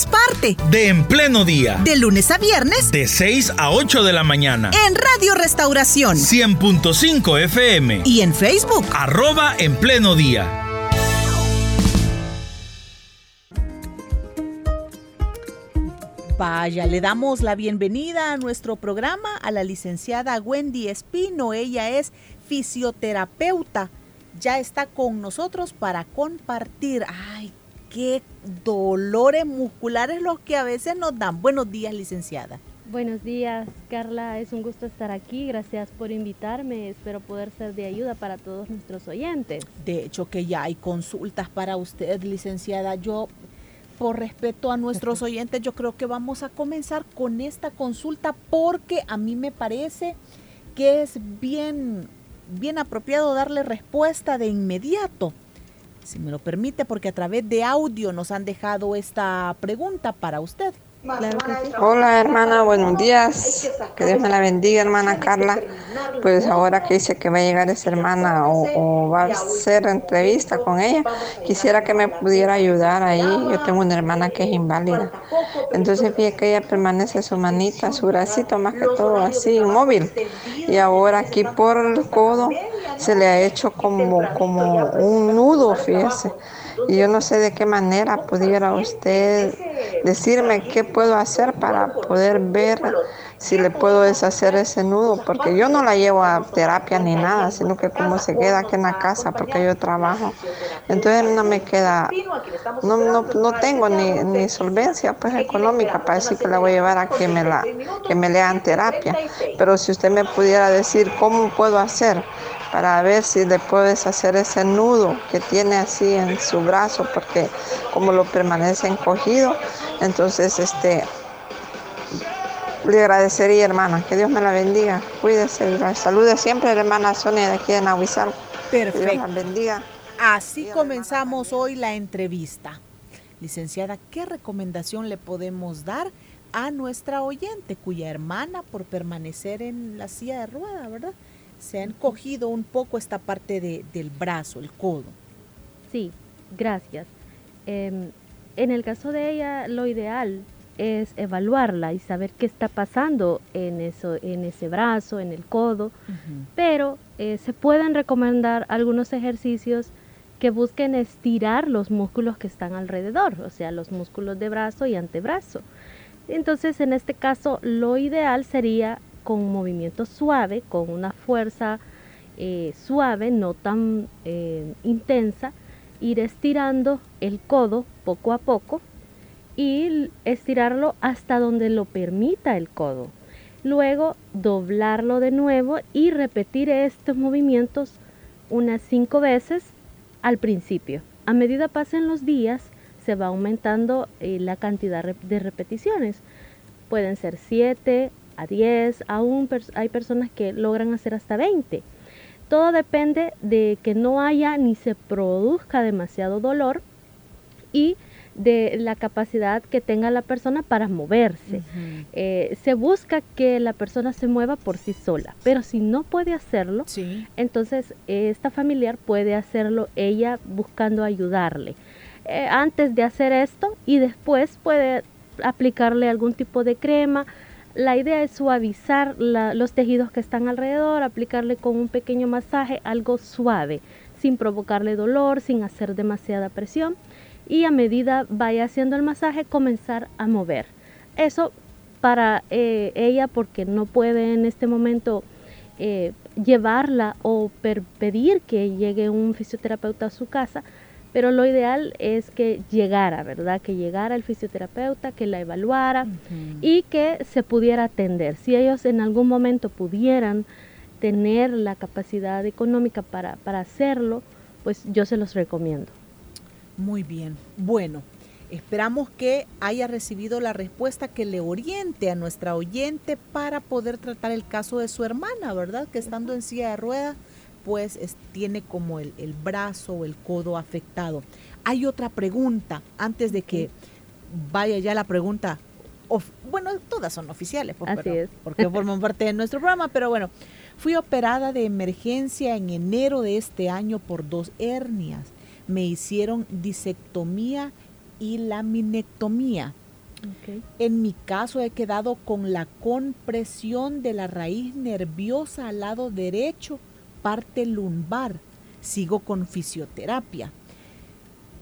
seamos parte de En Pleno Día. De lunes a viernes. De 6 a 8 de la mañana. En Radio Restauración. 100.5 FM. Y en Facebook. Arroba En Pleno Día. Vaya, le damos la bienvenida a nuestro programa a la licenciada Wendy Espino. Ella es fisioterapeuta. Ya está con nosotros para compartir. Ay, qué dolores musculares los que a veces nos dan. Buenos días, licenciada. Buenos días, Carla. Es un gusto estar aquí. Gracias por invitarme. Espero poder ser de ayuda para todos nuestros oyentes. De hecho, que ya hay consultas para usted, licenciada. Yo, por respeto a nuestros oyentes, yo creo que vamos a comenzar con esta consulta porque a mí me parece que es bien, bien apropiado darle respuesta de inmediato si me lo permite, porque a través de audio nos han dejado esta pregunta para usted. Hola hermana, buenos días. Que Dios me la bendiga, hermana Carla. Pues ahora que dice que va a llegar esa hermana o, va a hacer entrevista con ella, quisiera que me pudiera ayudar ahí. Yo tengo una hermana que es inválida. Entonces fíjate que ella permanece su manita, su bracito más que todo así, inmóvil. Y ahora aquí por el codo se le ha hecho como, como un nudo, fíjese. Y yo no sé de qué manera pudiera usted decirme qué puedo hacer para poder ver si le puedo deshacer ese nudo, porque yo no la llevo a terapia ni nada, sino que como se queda aquí en la casa, porque yo trabajo. Entonces no me queda, no, no, no tengo ni, ni, solvencia pues económica para decir que la voy a llevar a que me, la, que me lean terapia. Pero si usted me pudiera decir cómo puedo hacer para ver si le puedes hacer ese nudo que tiene así en su brazo, porque como lo permanece encogido, entonces este le agradecería, hermana, que Dios me la bendiga, cuídese, salude siempre la hermana Sonia de aquí en Nahuizal. Perfecto. Que Dios la bendiga. Así comenzamos hoy la entrevista. Licenciada, ¿qué recomendación le podemos dar a nuestra oyente cuya hermana, por permanecer en la silla de rueda, ¿verdad? Se ha encogido un poco esta parte de, del brazo, el codo. Sí, gracias. Em, en el caso de ella, lo ideal es evaluarla y saber qué está pasando en, eso, en ese brazo, en el codo, pero eh, se pueden recomendar algunos ejercicios que busquen estirar los músculos que están alrededor, o sea, los músculos de brazo y antebrazo. Entonces, en este caso, lo ideal sería con un movimiento suave, con una fuerza eh, suave, no tan eh, intensa, ir estirando el codo poco a poco y estirarlo hasta donde lo permita el codo. Luego doblarlo de nuevo y repetir estos movimientos unas cinco veces al principio. A medida pasen los días, se va aumentando eh, la cantidad de repeticiones. Pueden ser 7, a 10, aún hay personas que logran hacer hasta 20. Todo depende de que no haya ni se produzca demasiado dolor y de la capacidad que tenga la persona para moverse. Eh, se busca que la persona se mueva por sí sola, pero si no puede hacerlo, entonces esta familiar puede hacerlo ella buscando ayudarle. Eh, antes de hacer esto y después puede aplicarle algún tipo de crema, la idea es suavizar los tejidos que están alrededor, aplicarle con un pequeño masaje algo suave, sin provocarle dolor, sin hacer demasiada presión y a medida vaya haciendo el masaje comenzar a mover. Eso para eh, ella porque no puede en este momento eh, llevarla o pedir que llegue un fisioterapeuta a su casa, pero lo ideal es que llegara, ¿verdad? Que llegara el fisioterapeuta, que la evaluara y que se pudiera atender. Si ellos en algún momento pudieran tener la capacidad económica para, para hacerlo, pues yo se los recomiendo. Muy bien. Bueno, esperamos que haya recibido la respuesta que le oriente a nuestra oyente para poder tratar el caso de su hermana, ¿verdad? Que estando en silla de ruedas pues tiene como el, brazo o el codo afectado. Hay otra pregunta, antes de que vaya ya la pregunta, bueno, todas son oficiales, pues, porque forman parte de nuestro programa, pero bueno, fui operada de emergencia en enero de este año por dos hernias. Me hicieron disectomía y laminectomía. En mi caso he quedado con la compresión de la raíz nerviosa al lado derecho, parte lumbar. Sigo con fisioterapia.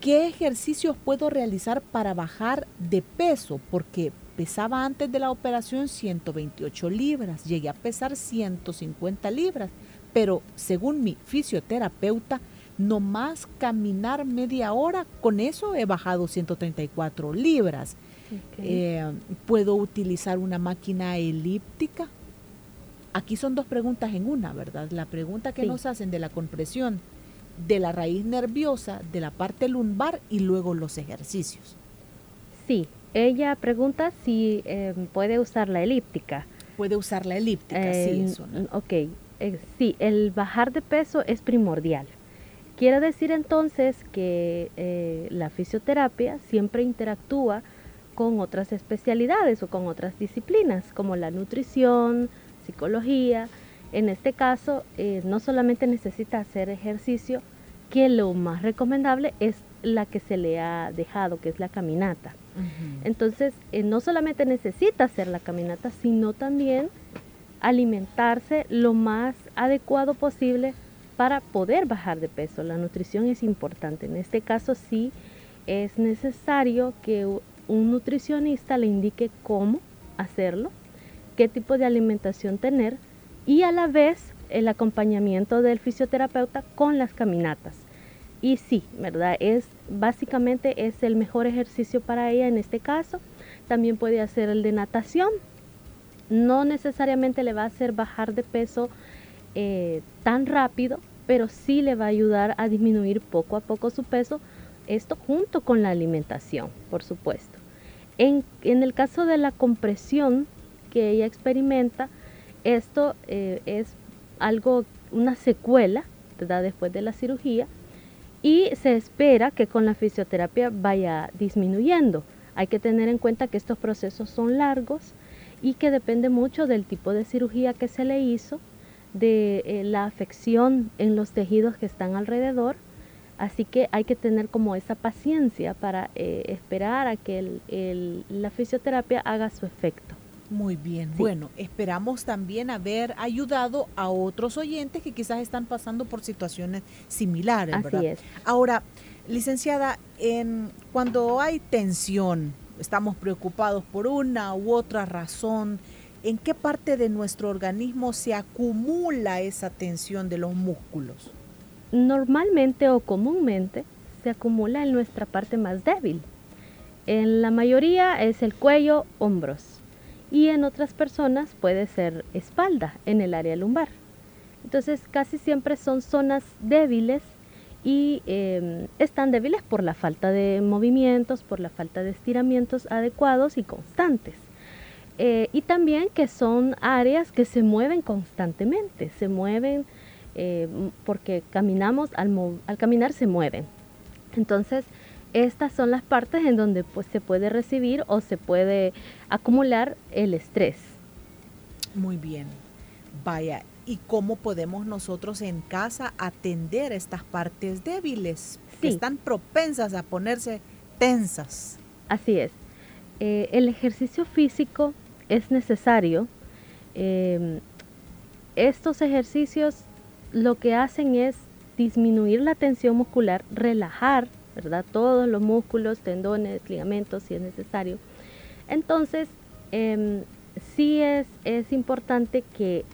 ¿Qué ejercicios puedo realizar para bajar de peso? Porque pesaba antes de la operación 128 libras, llegué a pesar 150 libras, pero según mi fisioterapeuta, no más caminar media hora, con eso he bajado 134 libras. Eh, ¿Puedo utilizar una máquina elíptica? Aquí son dos preguntas en una, ¿verdad? La pregunta que nos hacen de la compresión de la raíz nerviosa, de la parte lumbar y luego los ejercicios. Sí, ella pregunta si em, puede usar la elíptica. Puede usar la elíptica, sí, em, eso. Ok, eh, sí, el bajar de peso es primordial. Quiere decir entonces que eh, la fisioterapia siempre interactúa con otras especialidades o con otras disciplinas, como la nutrición, psicología. En este caso, eh, no solamente necesita hacer ejercicio, que lo más recomendable es la que se le ha dejado, que es la caminata. Entonces, eh, no solamente necesita hacer la caminata, sino también alimentarse lo más adecuado posible para poder bajar de peso. La nutrición es importante. En este caso sí es necesario que un nutricionista le indique cómo hacerlo, qué tipo de alimentación tener y a la vez el acompañamiento del fisioterapeuta con las caminatas. Y sí, ¿verdad? Es básicamente es el mejor ejercicio para ella en este caso. También puede hacer el de natación. No necesariamente le va a hacer bajar de peso eh, tan rápido, pero sí le va a ayudar a disminuir poco a poco su peso. Esto junto con la alimentación, por supuesto. En, el caso de la compresión que ella experimenta, esto eh, es algo, una secuela, ¿verdad? Después de la cirugía y se espera que con la fisioterapia vaya disminuyendo. Hay que tener en cuenta que estos procesos son largos y que depende mucho del tipo de cirugía que se le hizo, de eh, la afección en los tejidos que están alrededor. Así que hay que tener como esa paciencia para eh, esperar a que la fisioterapia haga su efecto. Muy bien. Bueno, esperamos también haber ayudado a otros oyentes que quizás están pasando por situaciones similares, Así Es. Ahora, licenciada, en, cuando hay tensión, estamos preocupados por una u otra razón, ¿en qué parte de nuestro organismo se acumula esa tensión de los músculos? Normalmente o comúnmente se acumula en nuestra parte más débil. En la mayoría es el cuello, hombros y en otras personas puede ser espalda en el área lumbar. Entonces casi siempre son zonas débiles y em, están débiles por la falta de movimientos, por la falta de estiramientos adecuados y constantes. Eh, y también que son áreas que se mueven constantemente, se mueven eh, porque caminamos, al, al caminar se mueven. Entonces, estas son las partes en donde pues, se puede recibir o se puede acumular el estrés. Muy bien. Vaya, ¿y cómo podemos nosotros en casa atender estas partes débiles que están propensas a ponerse tensas? Así es. Eh, el ejercicio físico es necesario. Em, estos ejercicios lo que hacen es disminuir la tensión muscular, relajar ¿verdad? Todos los músculos, tendones, ligamentos, si es necesario. Entonces, eh, sí es, es importante que,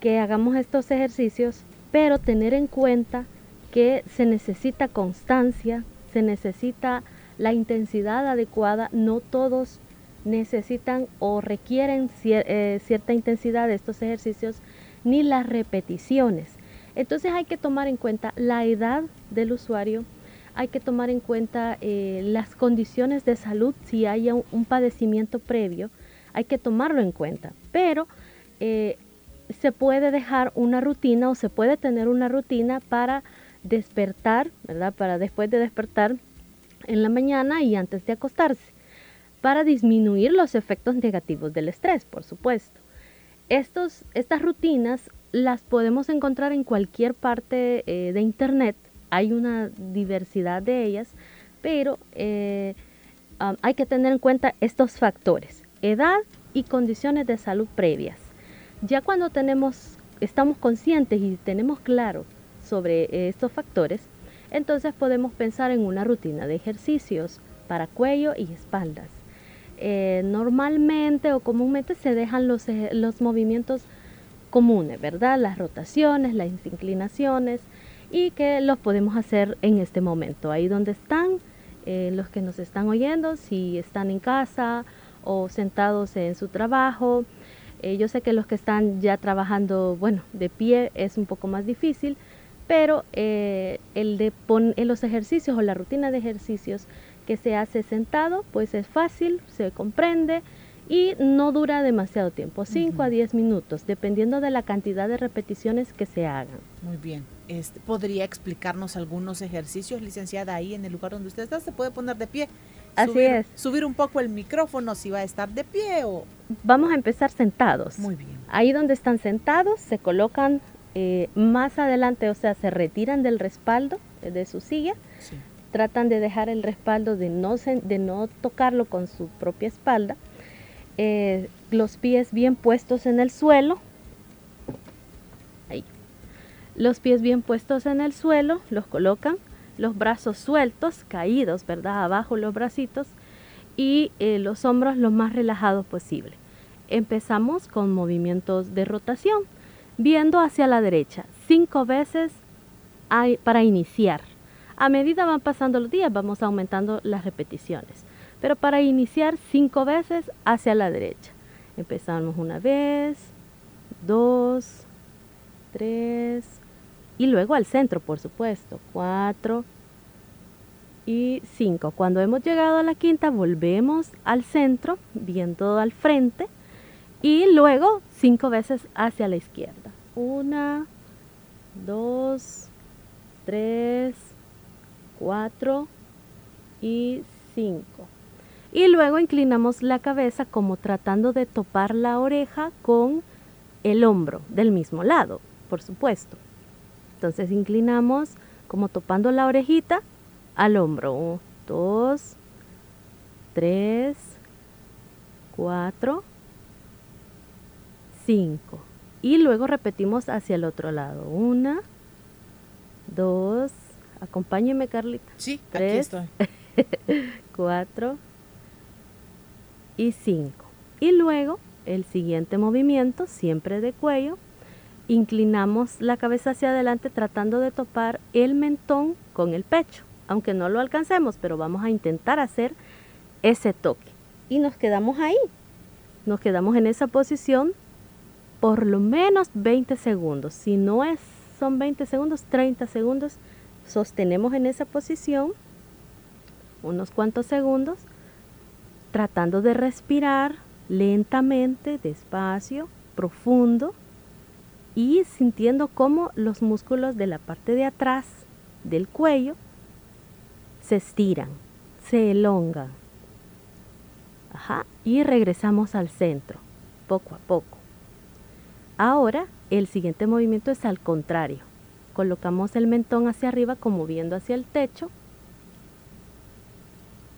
que hagamos estos ejercicios, pero tener en cuenta que se necesita constancia, se necesita la intensidad adecuada, no todos necesitan o requieren eh, cierta intensidad de estos ejercicios ni las repeticiones. Entonces hay que tomar en cuenta la edad del usuario, hay que tomar en cuenta eh, las condiciones de salud, si hay un, padecimiento previo, hay que tomarlo en cuenta. Pero eh, se puede dejar una rutina o se puede tener una rutina para despertar, ¿verdad? Para después de despertar en la mañana y antes de acostarse, para disminuir los efectos negativos del estrés, por supuesto. Estos, estas rutinas las podemos encontrar en cualquier parte eh, de Internet, hay una diversidad de ellas, pero eh, hay que tener en cuenta estos factores, edad y condiciones de salud previas. Ya cuando tenemos, estamos conscientes y tenemos claro sobre eh, estos factores, entonces podemos pensar en una rutina de ejercicios para cuello y espaldas. Eh, normalmente o comúnmente se dejan los, los movimientos comunes, ¿verdad? Las rotaciones, las inclinaciones y que los podemos hacer en este momento, ahí donde están eh, los que nos están oyendo, si están en casa o sentados en su trabajo. Eh, yo sé que los que están ya trabajando, bueno, de pie es un poco más difícil, pero eh, el de poner los ejercicios o la rutina de ejercicios que se hace sentado, pues es fácil, se comprende y no dura demasiado tiempo, 5 a 10 minutos, dependiendo de la cantidad de repeticiones que se hagan. Muy bien. Este, ¿Podría explicarnos algunos ejercicios, licenciada, ahí en el lugar donde usted está? ¿Se puede poner de pie? Así es. Subir un poco el micrófono si va a estar de pie o... Vamos a empezar sentados. Muy bien. Ahí donde están sentados se colocan eh, más adelante, o sea, se retiran del respaldo de su silla. Tratan de dejar el respaldo, de no, de no tocarlo con su propia espalda eh, los pies bien puestos en el suelo. Los pies bien puestos en el suelo, los colocan, los brazos sueltos, caídos, ¿verdad? Abajo los bracitos y eh, los hombros lo más relajados posible. Empezamos con movimientos de rotación, viendo hacia la derecha, cinco veces para iniciar. A medida van pasando los días, vamos aumentando las repeticiones pero para iniciar cinco veces hacia la derecha. Empezamos una vez, dos, tres y luego al centro, por supuesto, cuatro y cinco. Cuando hemos llegado a la quinta, volvemos al centro, viendo al frente y luego cinco veces hacia la izquierda. Una, dos, tres, cuatro y cinco y luego inclinamos la cabeza como tratando de topar la oreja con el hombro del mismo lado, por supuesto. Entonces inclinamos como topando la orejita al hombro. dos, tres, cuatro, cinco. Y luego repetimos hacia el otro lado. Una, dos, acompáñeme Carlita. Sí, tres, aquí estoy. cuatro, y 5. Y luego el siguiente movimiento, siempre de cuello, inclinamos la cabeza hacia adelante tratando de topar el mentón con el pecho, aunque no lo alcancemos, pero vamos a intentar hacer ese toque. Y nos quedamos ahí, nos quedamos en esa posición por lo menos 20 segundos. Si no es, son 20 segundos, 30 segundos, sostenemos en esa posición unos cuantos segundos tratando de respirar lentamente, despacio, profundo y sintiendo cómo los músculos de la parte de atrás del cuello se estiran, se elongan. Ajá, y regresamos al centro, poco a poco. Ahora el siguiente movimiento es al contrario. Colocamos el mentón hacia arriba como viendo hacia el techo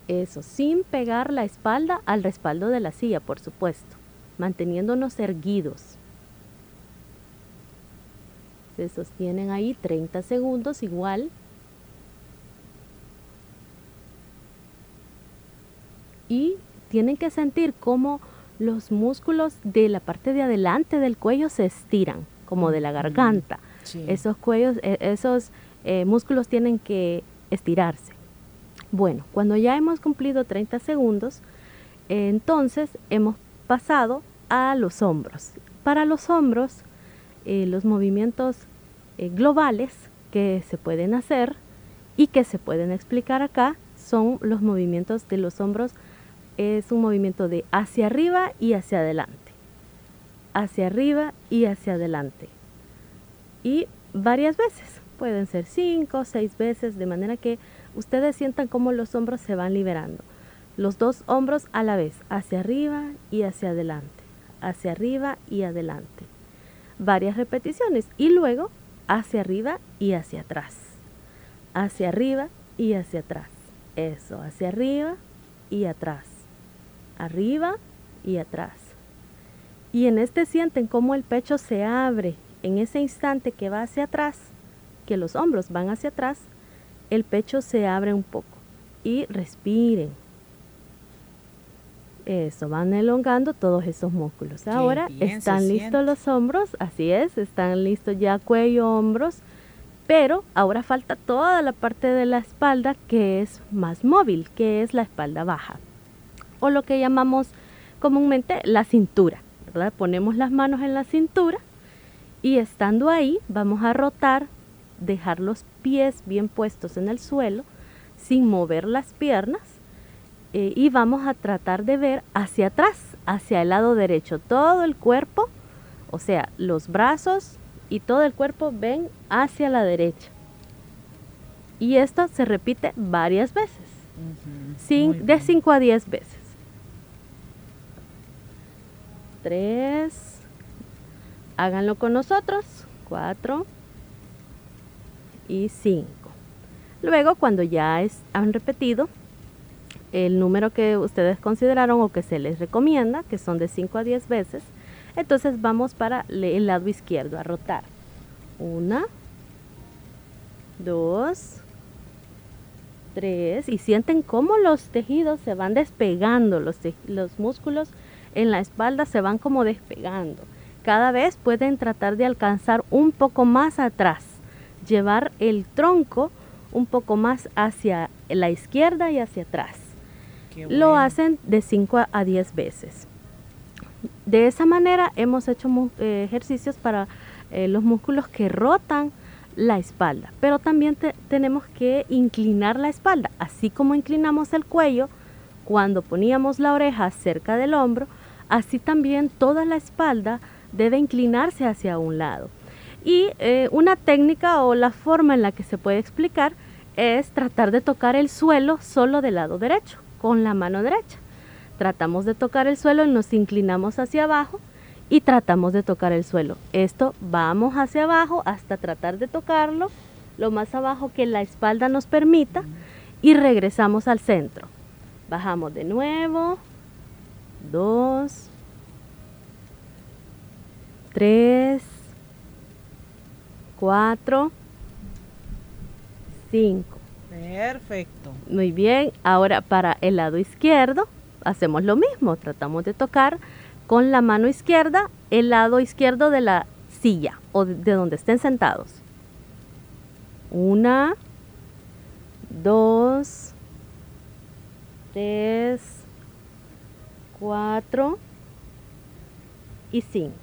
eso, sin pegar la espalda al respaldo de la silla, por supuesto, manteniéndonos erguidos. Se sostienen ahí 30 segundos igual. Y tienen que sentir cómo los músculos de la parte de adelante del cuello se estiran, como de la garganta. Esos cuellos, e, esos eh, músculos tienen que estirarse. Bueno, cuando ya hemos cumplido 30 segundos, entonces hemos pasado a los hombros. Para los hombros, eh, los movimientos eh, globales que se pueden hacer y que se pueden explicar acá son los movimientos de los hombros. Es un movimiento de hacia arriba y hacia adelante. hacia arriba y hacia adelante. Y varias veces, pueden ser cinco seis veces, de manera que ustedes sientan cómo los hombros se van liberando. Los dos hombros a la vez, hacia arriba y hacia adelante, hacia arriba y adelante. Varias repeticiones y luego hacia arriba y hacia atrás. Hacia arriba y hacia atrás. Eso, hacia arriba y atrás. Arriba y atrás. Y en este sienten cómo el pecho se abre. En ese instante que va hacia atrás, que los hombros van hacia atrás, el pecho se abre un poco. Y respiren. Eso, van elongando todos esos músculos. Ahora están listos los hombros, así es, están listos ya cuello, hombros, pero ahora falta toda la parte de la espalda que es más móvil, que es la espalda baja, o lo que llamamos comúnmente la cintura. Ponemos las manos en la cintura y estando ahí vamos a rotar, dejar los pies bien puestos en el suelo, sin mover las piernas eh, y vamos a tratar de ver hacia atrás, hacia el lado derecho, todo el cuerpo, o sea, los brazos y todo el cuerpo ven hacia la derecha. Y esto se repite varias veces, de 5 a 10 veces. 3, háganlo con nosotros, 4 y 5. Luego, cuando ya han repetido, el número que ustedes consideraron o que se les recomienda, que son de 5 a 10 veces, entonces vamos para el lado izquierdo a rotar. Una, dos, tres, y sienten cómo los tejidos se van despegando, los, los músculos en la espalda se van como despegando. Cada vez pueden tratar de alcanzar un poco más atrás, llevar el tronco un poco más hacia la izquierda y hacia atrás. Lo hacen de 5 a 10 veces. De esa manera hemos hecho eh, ejercicios para eh, los músculos que rotan la espalda, pero también tenemos que inclinar la espalda, así como inclinamos el cuello cuando poníamos la oreja cerca del hombro, así también toda la espalda debe inclinarse hacia un lado. Y eh, una técnica o la forma en la que se puede explicar es tratar de tocar el suelo solo del lado derecho con la mano derecha. Tratamos de tocar el suelo nos inclinamos hacia abajo y tratamos de tocar el suelo. Esto vamos hacia abajo hasta tratar de tocarlo lo más abajo que la espalda nos permita y regresamos al centro. Bajamos de nuevo. Dos. Tres. Cuatro. Cinco. Perfecto. Muy bien, ahora para el lado izquierdo hacemos lo mismo, tratamos de tocar con la mano izquierda el lado izquierdo de la silla o de donde estén sentados. Una, dos, tres, cuatro y cinco.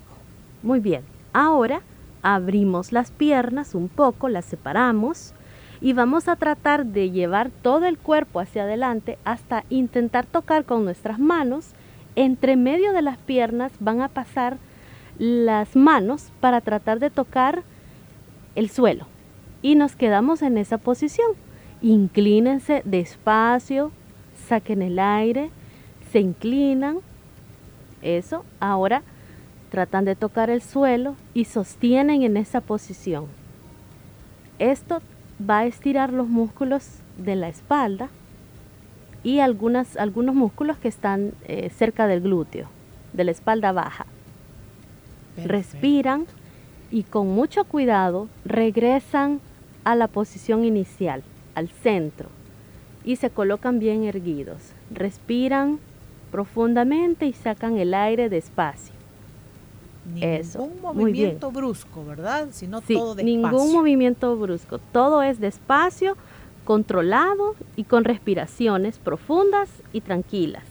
Muy bien, ahora abrimos las piernas un poco, las separamos y vamos a tratar de llevar todo el cuerpo hacia adelante hasta intentar tocar con nuestras manos. Entre medio de las piernas van a pasar las manos para tratar de tocar el suelo y nos quedamos en esa posición. Inclínense despacio, saquen el aire, se inclinan. Eso, ahora tratan de tocar el suelo y sostienen en esa posición. Esto va a estirar los músculos de la espalda y algunas, algunos músculos que están eh, cerca del glúteo, de la espalda baja. Respiran y con mucho cuidado regresan a la posición inicial, al centro, y se colocan bien erguidos. Respiran profundamente y sacan el aire despacio. Ningún movimiento brusco, ¿verdad? Sino todo despacio. Ningún movimiento brusco. Todo es despacio, controlado y con respiraciones profundas y tranquilas.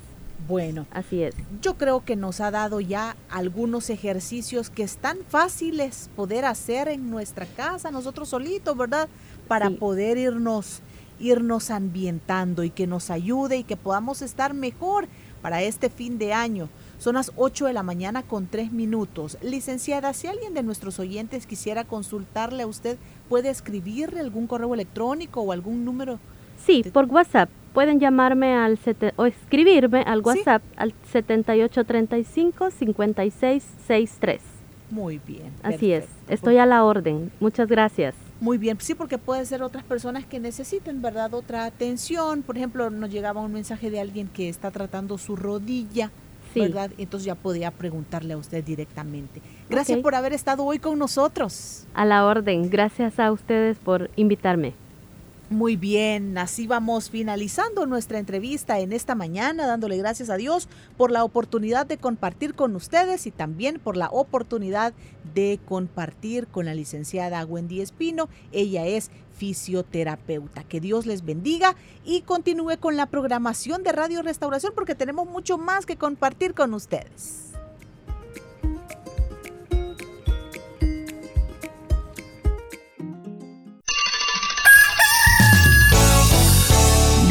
Bueno, así es. Yo creo que nos ha dado ya algunos ejercicios que están fáciles poder hacer en nuestra casa, nosotros solitos, ¿verdad? Para poder irnos irnos ambientando y que nos ayude y que podamos estar mejor para este fin de año Son las 8 de la mañana con 3 minutos. Licenciada, si alguien de nuestros oyentes quisiera consultarle a usted, ¿puede escribirle algún correo electrónico o algún número? Sí, por WhatsApp. Pueden llamarme al o escribirme al WhatsApp al 7835-5663. Muy bien. Así es, estoy a la orden. Muchas gracias. Muy bien, sí, porque puede ser otras personas que necesiten, ¿verdad? Otra atención. Por ejemplo, nos llegaba un mensaje de alguien que está tratando su rodilla, ¿verdad? Entonces ya podía preguntarle a usted directamente. Gracias por haber estado hoy con nosotros. A la orden. Gracias a ustedes por invitarme. Muy bien, así vamos finalizando nuestra entrevista en esta mañana, dándole gracias a Dios por la oportunidad de compartir con ustedes y también por la oportunidad de compartir con la licenciada Wendy Espino. Ella es fisioterapeuta. Que Dios les bendiga y continúe con la programación de Radio Restauración porque tenemos mucho más que compartir con ustedes.